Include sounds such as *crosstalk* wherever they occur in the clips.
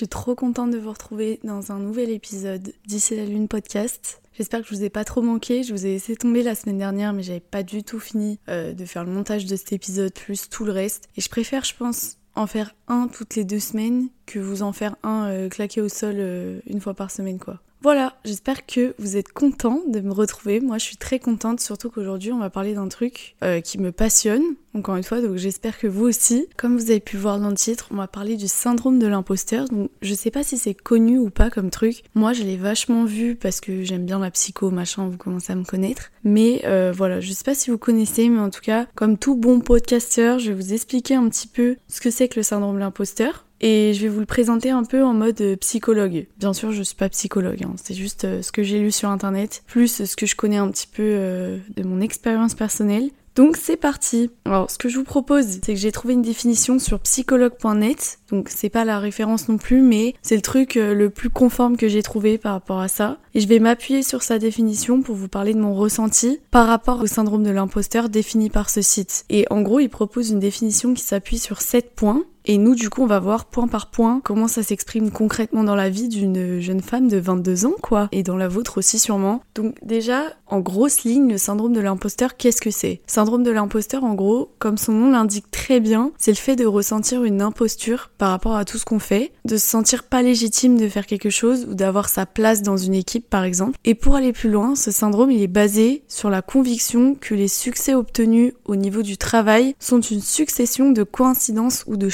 suis trop contente de vous retrouver dans un nouvel épisode d'ici la lune podcast. J'espère que je vous ai pas trop manqué. Je vous ai laissé tomber la semaine dernière, mais j'avais pas du tout fini euh, de faire le montage de cet épisode plus tout le reste. Et je préfère, je pense, en faire un toutes les deux semaines que vous en faire un euh, claqué au sol euh, une fois par semaine, quoi. Voilà, j'espère que vous êtes contents de me retrouver. Moi, je suis très contente, surtout qu'aujourd'hui, on va parler d'un truc euh, qui me passionne, encore une fois, donc j'espère que vous aussi. Comme vous avez pu voir dans le titre, on va parler du syndrome de l'imposteur. Donc, je sais pas si c'est connu ou pas comme truc. Moi, je l'ai vachement vu parce que j'aime bien la psycho, machin, vous commencez à me connaître. Mais euh, voilà, je sais pas si vous connaissez, mais en tout cas, comme tout bon podcasteur, je vais vous expliquer un petit peu ce que c'est que le syndrome de l'imposteur et je vais vous le présenter un peu en mode euh, psychologue. Bien sûr, je suis pas psychologue, hein. c'est juste euh, ce que j'ai lu sur internet, plus ce que je connais un petit peu euh, de mon expérience personnelle. Donc c'est parti. Alors ce que je vous propose, c'est que j'ai trouvé une définition sur psychologue.net. Donc c'est pas la référence non plus, mais c'est le truc le plus conforme que j'ai trouvé par rapport à ça. Et je vais m'appuyer sur sa définition pour vous parler de mon ressenti par rapport au syndrome de l'imposteur défini par ce site. Et en gros, il propose une définition qui s'appuie sur 7 points et nous, du coup, on va voir point par point comment ça s'exprime concrètement dans la vie d'une jeune femme de 22 ans, quoi. Et dans la vôtre aussi, sûrement. Donc, déjà, en grosse ligne, le syndrome de l'imposteur, qu'est-ce que c'est? Syndrome de l'imposteur, en gros, comme son nom l'indique très bien, c'est le fait de ressentir une imposture par rapport à tout ce qu'on fait, de se sentir pas légitime de faire quelque chose ou d'avoir sa place dans une équipe, par exemple. Et pour aller plus loin, ce syndrome, il est basé sur la conviction que les succès obtenus au niveau du travail sont une succession de coïncidences ou de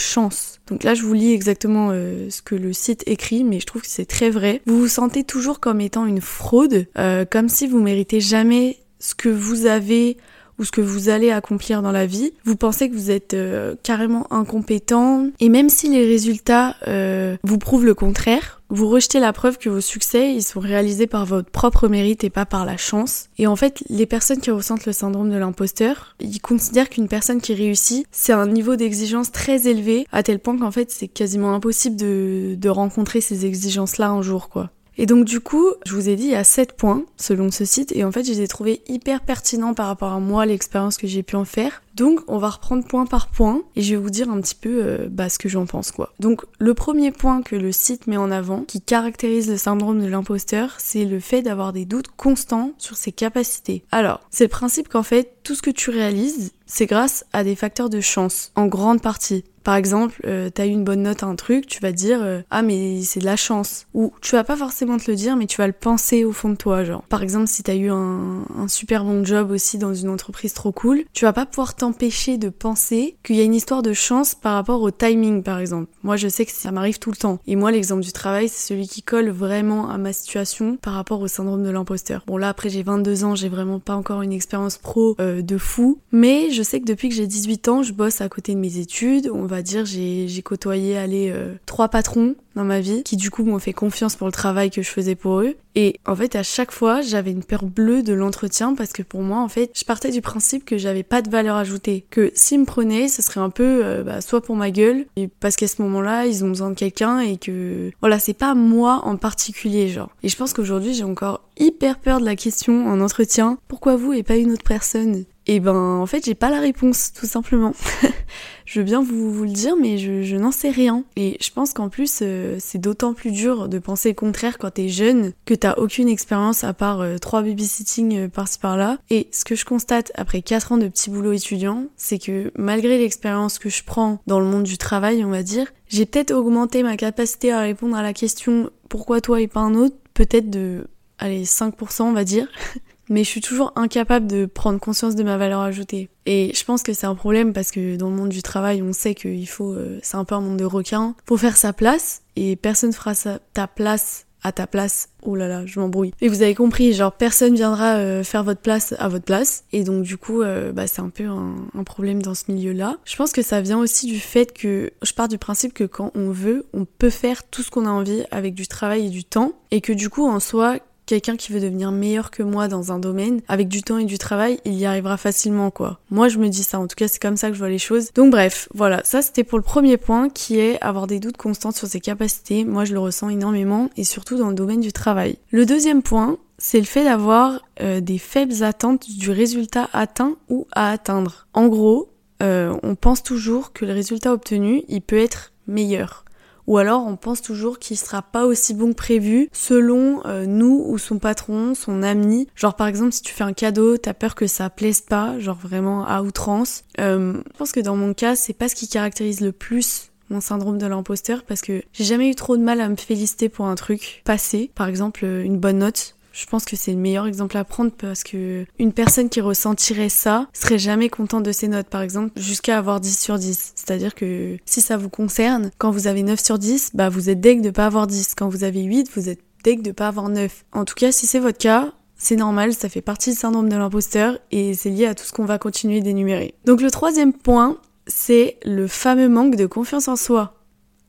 donc là, je vous lis exactement euh, ce que le site écrit, mais je trouve que c'est très vrai. Vous vous sentez toujours comme étant une fraude, euh, comme si vous méritez jamais ce que vous avez ou ce que vous allez accomplir dans la vie. Vous pensez que vous êtes euh, carrément incompétent et même si les résultats euh, vous prouvent le contraire, vous rejetez la preuve que vos succès, ils sont réalisés par votre propre mérite et pas par la chance. Et en fait, les personnes qui ressentent le syndrome de l'imposteur, ils considèrent qu'une personne qui réussit, c'est un niveau d'exigence très élevé, à tel point qu'en fait, c'est quasiment impossible de, de rencontrer ces exigences-là un jour, quoi. Et donc du coup, je vous ai dit, il y a 7 points selon ce site, et en fait, je les ai trouvés hyper pertinents par rapport à moi, l'expérience que j'ai pu en faire. Donc on va reprendre point par point et je vais vous dire un petit peu euh, bah, ce que j'en pense quoi. Donc le premier point que le site met en avant qui caractérise le syndrome de l'imposteur, c'est le fait d'avoir des doutes constants sur ses capacités. Alors c'est le principe qu'en fait tout ce que tu réalises c'est grâce à des facteurs de chance, en grande partie. Par exemple, euh, t'as eu une bonne note à un truc, tu vas dire euh, ah mais c'est de la chance. Ou tu vas pas forcément te le dire, mais tu vas le penser au fond de toi, genre. Par exemple, si t'as eu un, super bon job aussi dans une entreprise trop cool, tu vas pas pouvoir t'empêcher de penser qu'il y a une histoire de chance par rapport au timing, par exemple. Moi, je sais que ça m'arrive tout le temps. Et moi, l'exemple du travail, c'est celui qui colle vraiment à ma situation par rapport au syndrome de l'imposteur. Bon là, après j'ai 22 ans, j'ai vraiment pas encore une expérience pro euh, de fou, mais je sais que depuis que j'ai 18 ans, je bosse à côté de mes études. Dire j'ai côtoyé aller euh, trois patrons dans ma vie qui du coup m'ont fait confiance pour le travail que je faisais pour eux. Et en fait, à chaque fois, j'avais une peur bleue de l'entretien parce que pour moi, en fait, je partais du principe que j'avais pas de valeur ajoutée. Que s'ils me prenaient, ce serait un peu euh, bah, soit pour ma gueule, et parce qu'à ce moment-là, ils ont besoin de quelqu'un et que voilà, c'est pas moi en particulier, genre. Et je pense qu'aujourd'hui, j'ai encore hyper peur de la question en entretien. Pourquoi vous et pas une autre personne? Et ben en fait j'ai pas la réponse tout simplement. *laughs* je veux bien vous, le dire mais je, n'en sais rien. Et je pense qu'en plus euh, c'est d'autant plus dur de penser le contraire quand t'es jeune, que t'as aucune expérience à part euh, trois babysitting euh, par-ci par-là. Et ce que je constate après 4 ans de petit boulot étudiant, c'est que malgré l'expérience que je prends dans le monde du travail on va dire, j'ai peut-être augmenté ma capacité à répondre à la question pourquoi toi et pas un autre, peut-être de allez 5% on va dire. *laughs* mais je suis toujours incapable de prendre conscience de ma valeur ajoutée. Et je pense que c'est un problème parce que dans le monde du travail, on sait qu'il faut, euh, c'est un peu un monde de requins, faut faire sa place et personne fera sa, ta place à ta place. Oh là là, je m'embrouille. Et vous avez compris, genre personne viendra euh, faire votre place à votre place. Et donc du coup, euh, bah, c'est un peu un, un, problème dans ce milieu-là. Je pense que ça vient aussi du fait que je pars du principe que quand on veut, on peut faire tout ce qu'on a envie avec du travail et du temps. Et que du coup, en soi, quelqu'un qui veut devenir meilleur que moi dans un domaine, avec du temps et du travail, il y arrivera facilement quoi. Moi je me dis ça, en tout cas c'est comme ça que je vois les choses. Donc bref, voilà, ça c'était pour le premier point qui est avoir des doutes constants sur ses capacités. Moi je le ressens énormément et surtout dans le domaine du travail. Le deuxième point, c'est le fait d'avoir euh, des faibles attentes du résultat atteint ou à atteindre. En gros, euh, on pense toujours que le résultat obtenu, il peut être meilleur ou alors on pense toujours qu'il sera pas aussi bon que prévu selon euh, nous ou son patron, son ami. Genre par exemple si tu fais un cadeau, t'as peur que ça plaise pas, genre vraiment à outrance. Euh, je pense que dans mon cas, c'est pas ce qui caractérise le plus mon syndrome de l'imposteur parce que j'ai jamais eu trop de mal à me féliciter pour un truc passé, par exemple une bonne note je pense que c'est le meilleur exemple à prendre parce que une personne qui ressentirait ça serait jamais contente de ses notes, par exemple, jusqu'à avoir 10 sur 10. C'est-à-dire que si ça vous concerne, quand vous avez 9 sur 10, bah vous êtes deg de pas avoir 10. Quand vous avez 8, vous êtes deg de pas avoir 9. En tout cas, si c'est votre cas, c'est normal, ça fait partie du syndrome de l'imposteur et c'est lié à tout ce qu'on va continuer d'énumérer. Donc le troisième point, c'est le fameux manque de confiance en soi.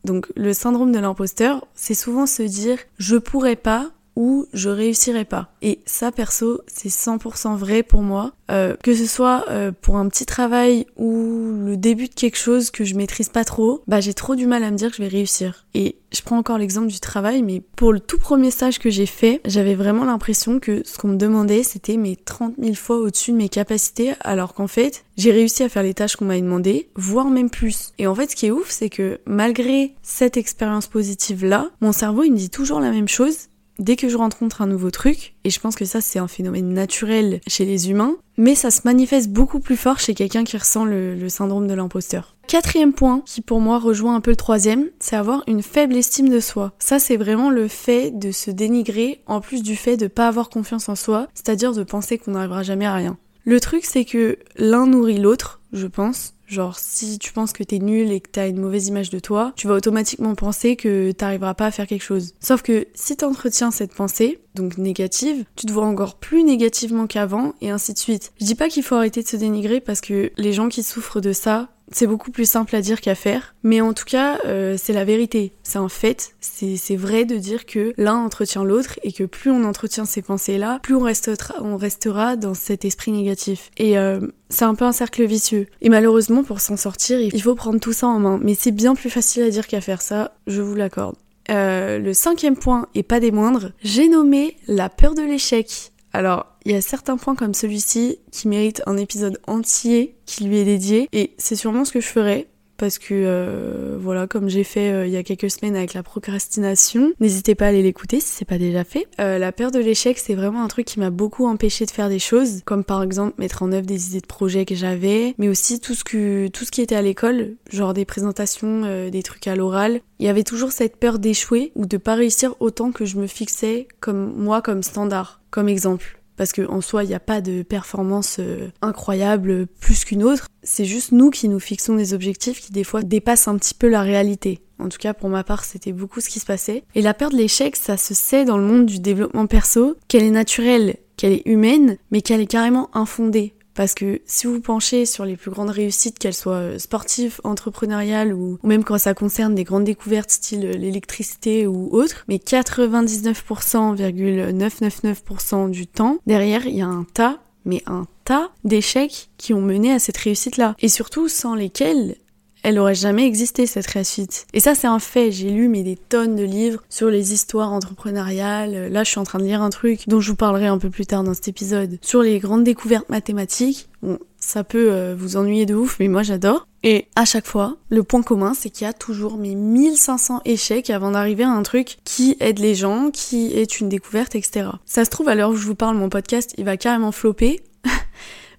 Donc le syndrome de l'imposteur, c'est souvent se dire je pourrais pas ou je réussirai pas. Et ça, perso, c'est 100% vrai pour moi. Euh, que ce soit euh, pour un petit travail ou le début de quelque chose que je maîtrise pas trop, bah j'ai trop du mal à me dire que je vais réussir. Et je prends encore l'exemple du travail, mais pour le tout premier stage que j'ai fait, j'avais vraiment l'impression que ce qu'on me demandait, c'était mes 30 000 fois au-dessus de mes capacités, alors qu'en fait, j'ai réussi à faire les tâches qu'on m'avait demandé, voire même plus. Et en fait, ce qui est ouf, c'est que malgré cette expérience positive-là, mon cerveau, il me dit toujours la même chose, dès que je rencontre un nouveau truc, et je pense que ça c'est un phénomène naturel chez les humains, mais ça se manifeste beaucoup plus fort chez quelqu'un qui ressent le, syndrome de l'imposteur. Quatrième point, qui pour moi rejoint un peu le troisième, c'est avoir une faible estime de soi. Ça c'est vraiment le fait de se dénigrer, en plus du fait de pas avoir confiance en soi, c'est-à-dire de penser qu'on n'arrivera jamais à rien. Le truc c'est que l'un nourrit l'autre, je pense, Genre, si tu penses que t'es nul et que t'as une mauvaise image de toi, tu vas automatiquement penser que t'arriveras pas à faire quelque chose. Sauf que si t'entretiens cette pensée, donc négative, tu te vois encore plus négativement qu'avant et ainsi de suite. Je dis pas qu'il faut arrêter de se dénigrer parce que les gens qui souffrent de ça, c'est beaucoup plus simple à dire qu'à faire, mais en tout cas, euh, c'est la vérité. C'est un fait, c'est vrai de dire que l'un entretient l'autre et que plus on entretient ces pensées-là, plus on restera, dans cet esprit négatif. Et euh, c'est un peu un cercle vicieux. Et malheureusement, pour s'en sortir, il faut prendre tout ça en main. Mais c'est bien plus facile à dire qu'à faire ça, je vous l'accorde. Euh, le cinquième point, et pas des moindres, j'ai nommé la peur de l'échec. Alors, il y a certains points comme celui-ci qui méritent un épisode entier qui lui est dédié, et c'est sûrement ce que je ferai parce que euh, voilà, comme j'ai fait euh, il y a quelques semaines avec la procrastination, n'hésitez pas à aller l'écouter si c'est pas déjà fait. Euh, la peur de l'échec, c'est vraiment un truc qui m'a beaucoup empêché de faire des choses, comme par exemple mettre en œuvre des idées de projets que j'avais, mais aussi tout ce que tout ce qui était à l'école, genre des présentations, des trucs à l'oral. Il y avait toujours cette peur d'échouer ou de pas réussir autant que je me fixais comme moi comme standard, comme exemple parce qu'en soi, il n'y a pas de performance euh, incroyable plus qu'une autre. C'est juste nous qui nous fixons des objectifs qui des fois dépassent un petit peu la réalité. En tout cas, pour ma part, c'était beaucoup ce qui se passait. Et la peur de l'échec, ça se sait dans le monde du développement perso, qu'elle est naturelle, qu'elle est humaine, mais qu'elle est carrément infondée. Parce que si vous penchez sur les plus grandes réussites, qu'elles soient euh, sportives, entrepreneuriales ou, même quand ça concerne des grandes découvertes style euh, l'électricité ou autre, mais 99,999% du temps, derrière, il y a un tas, mais un tas d'échecs qui ont mené à cette réussite-là. Et surtout sans lesquels elle aurait jamais existé cette réussite. Et ça c'est un fait, j'ai lu mais des tonnes de livres sur les histoires entrepreneuriales. Là je suis en train de lire un truc dont je vous parlerai un peu plus tard dans cet épisode sur les grandes découvertes mathématiques. Bon, ça peut euh, vous ennuyer de ouf mais moi j'adore. Et à chaque fois, le point commun c'est qu'il y a toujours mes 1500 échecs avant d'arriver à un truc qui aide les gens, qui est une découverte, etc. Ça se trouve à l'heure où je vous parle, mon podcast il va carrément flopper. *laughs*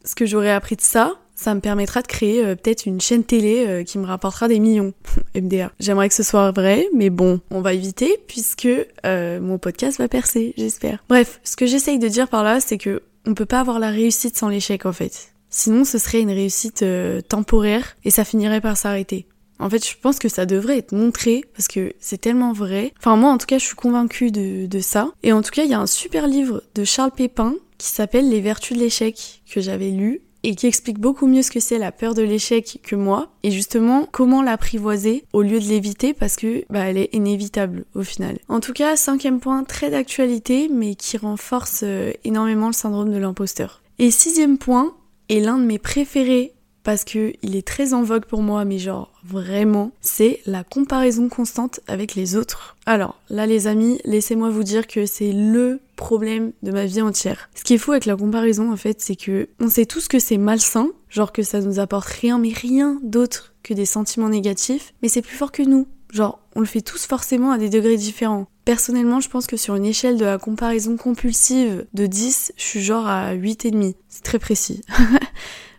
Ce que j'aurais appris de ça, ça me permettra de créer euh, peut-être une chaîne télé euh, qui me rapportera des millions. *laughs* MDR. J'aimerais que ce soit vrai, mais bon, on va éviter puisque euh, mon podcast va percer, j'espère. Bref, ce que j'essaye de dire par là, c'est que on peut pas avoir la réussite sans l'échec en fait. Sinon, ce serait une réussite temporaire et ça finirait par s'arrêter. En fait, je pense que ça devrait être montré parce que c'est tellement vrai. Enfin, moi, en tout cas, je suis convaincue de, de ça. Et en tout cas, il y a un super livre de Charles Pépin qui s'appelle Les Vertus de l'échec que j'avais lu et qui explique beaucoup mieux ce que c'est la peur de l'échec que moi et justement comment l'apprivoiser au lieu de l'éviter parce que bah, elle est inévitable au final. En tout cas, cinquième point très d'actualité mais qui renforce euh, énormément le syndrome de l'imposteur. Et sixième point, et l'un de mes préférés parce que il est très en vogue pour moi, mais genre vraiment, c'est la comparaison constante avec les autres. Alors là les amis, laissez-moi vous dire que c'est le problème de ma vie entière. Ce qui est fou avec la comparaison en fait, c'est que on sait tous que c'est malsain, genre que ça nous apporte rien mais rien d'autre que des sentiments négatifs, mais c'est plus fort que nous. Genre, on le fait tous forcément à des degrés différents. Personnellement, je pense que sur une échelle de la comparaison compulsive de 10, je suis genre à 8,5. C'est très précis. *laughs*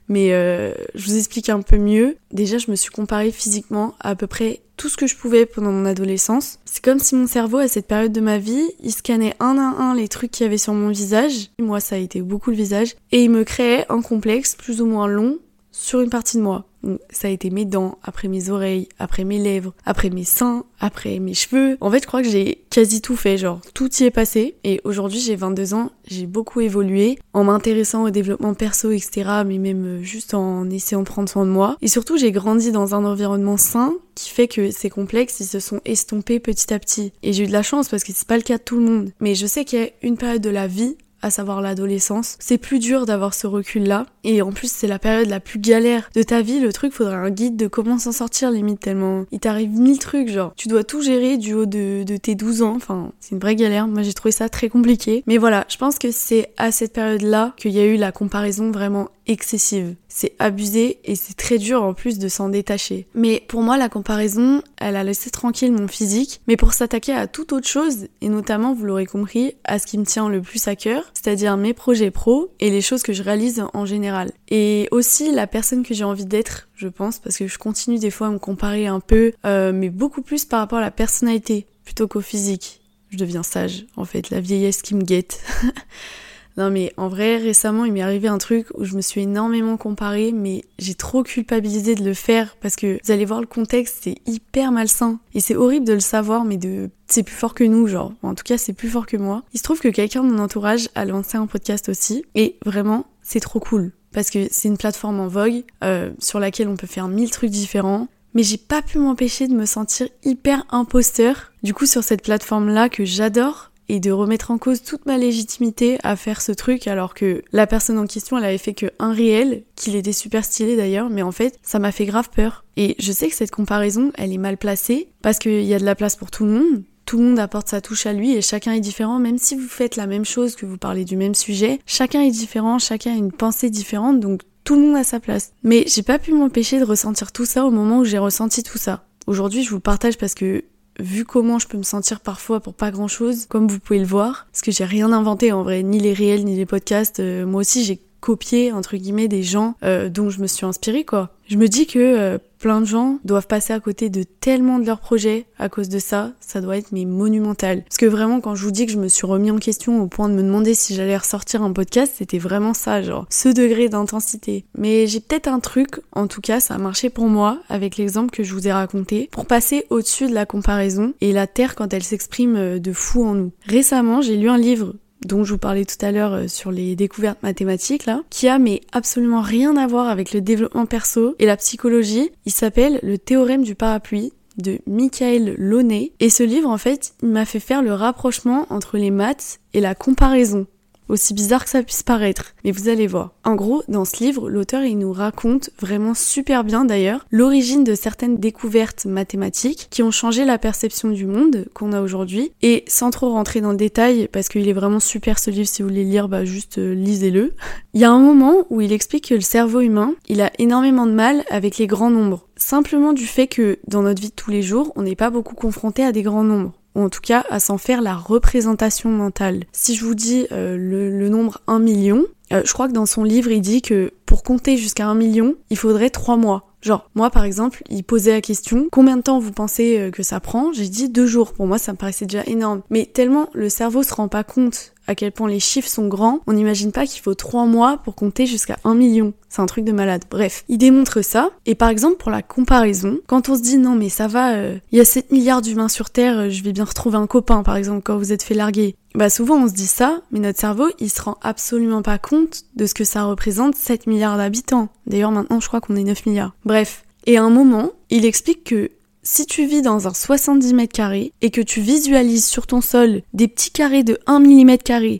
Mais euh, je vous explique un peu mieux. Déjà, je me suis comparée physiquement à, à peu près tout ce que je pouvais pendant mon adolescence. C'est comme si mon cerveau, à cette période de ma vie, il scannait un à un les trucs qu'il y avait sur mon visage. Moi, ça a été beaucoup le visage. Et il me créait un complexe plus ou moins long sur une partie de moi. Ça a été mes dents, après mes oreilles, après mes lèvres, après mes seins, après mes cheveux. En fait, je crois que j'ai quasi tout fait, genre tout y est passé. Et aujourd'hui, j'ai 22 ans, j'ai beaucoup évolué en m'intéressant au développement perso, etc. Mais même euh, juste en essayant de prendre soin de moi. Et surtout, j'ai grandi dans un environnement sain qui fait que ces complexes, ils se sont estompés petit à petit. Et j'ai eu de la chance parce que c'est pas le cas de tout le monde. Mais je sais qu'il y a une période de la vie à savoir l'adolescence. C'est plus dur d'avoir ce recul-là. Et en plus, c'est la période la plus galère de ta vie. Le truc, faudrait un guide de comment s'en sortir, limite, tellement il t'arrive mille trucs, genre. Tu dois tout gérer du haut de, de tes 12 ans. Enfin, c'est une vraie galère. Moi, j'ai trouvé ça très compliqué. Mais voilà, je pense que c'est à cette période-là qu'il y a eu la comparaison vraiment excessive. C'est abusé et c'est très dur en plus de s'en détacher. Mais pour moi, la comparaison, elle a laissé tranquille mon physique, mais pour s'attaquer à toute autre chose, et notamment, vous l'aurez compris, à ce qui me tient le plus à cœur, c'est-à-dire mes projets pro et les choses que je réalise en général. Et aussi la personne que j'ai envie d'être, je pense, parce que je continue des fois à me comparer un peu, euh, mais beaucoup plus par rapport à la personnalité plutôt qu'au physique. Je deviens sage, en fait, la vieillesse qui me guette. *laughs* Non mais en vrai, récemment, il m'est arrivé un truc où je me suis énormément comparée, mais j'ai trop culpabilisé de le faire parce que vous allez voir le contexte, c'est hyper malsain. Et c'est horrible de le savoir, mais de c'est plus fort que nous, genre. En tout cas, c'est plus fort que moi. Il se trouve que quelqu'un de mon entourage a lancé un podcast aussi, et vraiment, c'est trop cool. Parce que c'est une plateforme en vogue euh, sur laquelle on peut faire mille trucs différents mais j'ai pas pu m'empêcher de me sentir hyper imposteur. Du coup, sur cette plateforme-là que j'adore, et de remettre en cause toute ma légitimité à faire ce truc alors que la personne en question elle avait fait que un réel, qu'il était super stylé d'ailleurs, mais en fait ça m'a fait grave peur. Et je sais que cette comparaison elle est mal placée parce qu'il y a de la place pour tout le monde, tout le monde apporte sa touche à lui et chacun est différent, même si vous faites la même chose, que vous parlez du même sujet, chacun est différent, chacun a une pensée différente, donc tout le monde a sa place. Mais j'ai pas pu m'empêcher de ressentir tout ça au moment où j'ai ressenti tout ça. Aujourd'hui, je vous partage parce que vu comment je peux me sentir parfois pour pas grand chose, comme vous pouvez le voir, parce que j'ai rien inventé en vrai, ni les réels ni les podcasts, euh, moi aussi j'ai copié entre guillemets des gens euh, dont je me suis inspirée quoi. Je me dis que euh, plein de gens doivent passer à côté de tellement de leurs projets à cause de ça, ça doit être monumental. Parce que vraiment quand je vous dis que je me suis remis en question au point de me demander si j'allais ressortir un podcast, c'était vraiment ça, genre ce degré d'intensité. Mais j'ai peut-être un truc, en tout cas ça a marché pour moi avec l'exemple que je vous ai raconté, pour passer au-dessus de la comparaison et la Terre quand elle s'exprime euh, de fou en nous. Récemment j'ai lu un livre dont je vous parlais tout à l'heure euh, sur les découvertes mathématiques là, qui a mais absolument rien à voir avec le développement perso et la psychologie. Il s'appelle Le théorème du parapluie de Michael Launay et ce livre en fait, il m'a fait faire le rapprochement entre les maths et la comparaison aussi bizarre que ça puisse paraître. Mais vous allez voir. En gros, dans ce livre, l'auteur il nous raconte vraiment super bien d'ailleurs l'origine de certaines découvertes mathématiques qui ont changé la perception du monde qu'on a aujourd'hui. Et sans trop rentrer dans le détail, parce qu'il est vraiment super ce livre, si vous voulez lire, bah juste euh, lisez-le. *laughs* Il y a un moment où il explique que le cerveau humain, il a énormément de mal avec les grands nombres. Simplement du fait que dans notre vie de tous les jours, on n'est pas beaucoup confronté à des grands nombres ou en tout cas à s'en faire la représentation mentale. Si je vous dis euh, le, nombre 1 million, euh, je crois que dans son livre il dit que pour compter jusqu'à 1 million, il faudrait 3 mois. Genre, moi par exemple, il posait la question combien de temps vous pensez euh, que ça prend? J'ai dit deux jours. Pour moi, ça me paraissait déjà énorme. Mais tellement le cerveau se rend pas compte à quel point les chiffres sont grands, on n'imagine pas qu'il faut trois mois pour compter jusqu'à un million. C'est un truc de malade. Bref, il démontre ça. Et par exemple, pour la comparaison, quand on se dit non mais ça va, euh, il y a 7 milliards d'humains sur Terre, euh, je vais bien retrouver un copain par exemple quand vous êtes fait larguer. Bah souvent on se dit ça, mais notre cerveau il se rend absolument pas compte de ce que ça représente 7 milliards d'habitants. D'ailleurs maintenant je crois qu'on est 9 milliards. Bref. Et à un moment, il explique que si tu vis dans un 70 mètres carrés et que tu visualises sur ton sol des petits carrés de 1 mm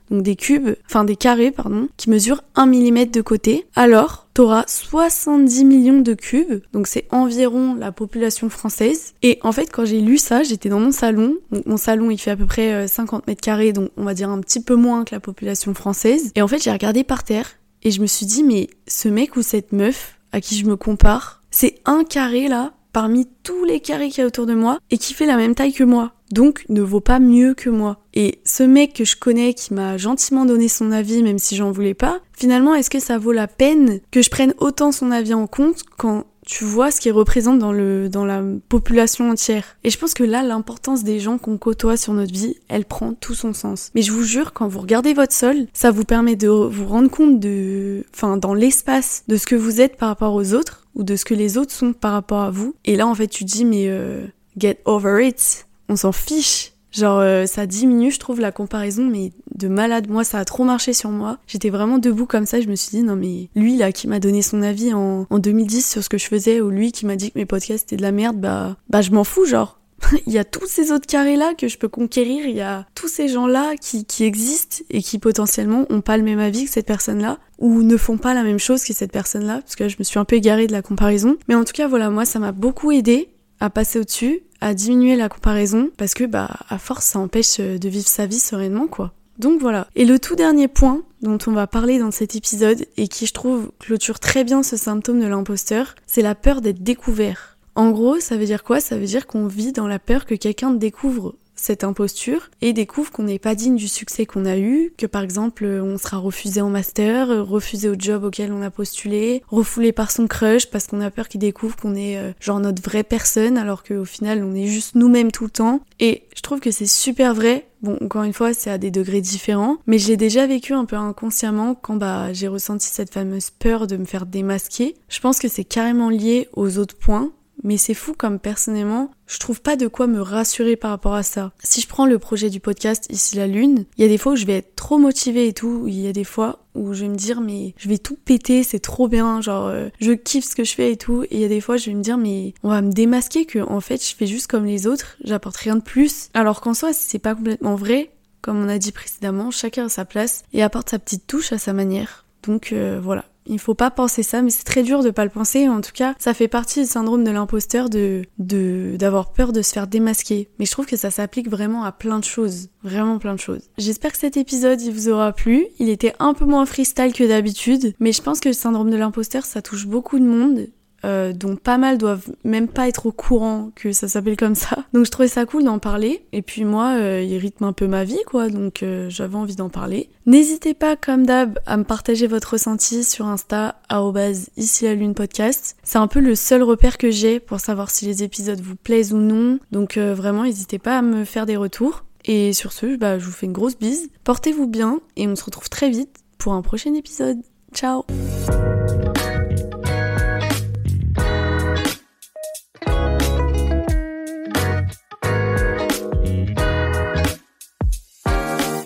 donc des cubes, enfin des carrés, pardon, qui mesurent 1 mm de côté, alors t'auras 70 millions de cubes, donc c'est environ la population française. Et en fait, quand j'ai lu ça, j'étais dans mon salon. Donc mon salon, il fait à peu près 50 euh, mètres carrés, donc on va dire un petit peu moins que la population française. Et en fait, j'ai regardé par terre et je me suis dit, mais ce mec ou cette meuf à qui je me compare, c'est un carré là parmi tous les carrés qu'il y a autour de moi et qui fait la même taille que moi. Donc ne vaut pas mieux que moi. Et ce mec que je connais qui m'a gentiment donné son avis même si j'en voulais pas, finalement est-ce que ça vaut la peine que je prenne autant son avis en compte quand tu vois ce qu'il représente dans, le, dans la population entière. Et je pense que là, l'importance des gens qu'on côtoie sur notre vie, elle prend tout son sens. Mais je vous jure, quand vous regardez votre sol, ça vous permet de vous rendre compte de, enfin, dans l'espace, de ce que vous êtes par rapport aux autres, ou de ce que les autres sont par rapport à vous. Et là, en fait, tu dis, mais euh, get over it. On s'en fiche. Genre, euh, ça diminue, je trouve, la comparaison, mais de malade. Moi, ça a trop marché sur moi. J'étais vraiment debout comme ça. Je me suis dit, non, mais lui, là, qui m'a donné son avis en, en 2010 sur ce que je faisais, ou lui qui m'a dit que mes podcasts étaient de la merde, bah, bah je m'en fous, genre. *laughs* il y a tous ces autres carrés-là que je peux conquérir. Il y a tous ces gens-là qui, qui existent et qui potentiellement ont pas le même avis que cette personne-là ou ne font pas la même chose que cette personne-là. Parce que je me suis un peu égarée de la comparaison. Mais en tout cas, voilà, moi, ça m'a beaucoup aidé à passer au-dessus, à diminuer la comparaison, parce que bah à force ça empêche euh, de vivre sa vie sereinement quoi. Donc voilà. Et le tout dernier point dont on va parler dans cet épisode et qui je trouve clôture très bien ce symptôme de l'imposteur, c'est la peur d'être découvert. En gros, ça veut dire quoi? Ça veut dire qu'on vit dans la peur que quelqu'un découvre cette imposture et découvre qu'on n'est pas digne du succès qu'on a eu, que par exemple on sera refusé en master, refusé au job auquel on a postulé, refoulé par son crush parce qu'on a peur qu'il découvre qu'on est euh, genre notre vraie personne alors qu'au final on est juste nous-mêmes tout le temps. Et je trouve que c'est super vrai. Bon, encore une fois, c'est à des degrés différents, mais j'ai déjà vécu un peu inconsciemment quand bah j'ai ressenti cette fameuse peur de me faire démasquer. Je pense que c'est carrément lié aux autres points mais c'est fou comme personnellement, je trouve pas de quoi me rassurer par rapport à ça. Si je prends le projet du podcast Ici la Lune, il y a des fois où je vais être trop motivée et tout, il y a des fois où je vais me dire mais je vais tout péter, c'est trop bien, genre euh, je kiffe ce que je fais et tout, et il y a des fois je vais me dire mais on va me démasquer que en fait je fais juste comme les autres, j'apporte rien de plus. Alors qu'en soi c'est pas complètement vrai, comme on a dit précédemment, chacun a sa place et apporte sa petite touche à sa manière. Donc euh, voilà, il faut pas penser ça, mais c'est très dur de pas le penser. En tout cas, ça fait partie du syndrome de l'imposteur de d'avoir peur de se faire démasquer. Mais je trouve que ça s'applique vraiment à plein de choses, vraiment plein de choses. J'espère que cet épisode il vous aura plu. Il était un peu moins freestyle que d'habitude, mais je pense que le syndrome de l'imposteur ça touche beaucoup de monde euh, dont pas mal doivent même pas être au courant que ça s'appelle comme ça. *laughs* Donc je trouvais ça cool d'en parler. Et puis moi, euh, il rythme un peu ma vie, quoi. Donc euh, j'avais envie d'en parler. N'hésitez pas, comme d'hab, à me partager votre ressenti sur Insta, ici la lune podcast. C'est un peu le seul repère que j'ai pour savoir si les épisodes vous plaisent ou non. Donc vraiment, n'hésitez pas à me faire des retours. Et sur ce, bah, je vous fais une grosse bise. Portez-vous bien et on se retrouve très vite pour un prochain épisode. Ciao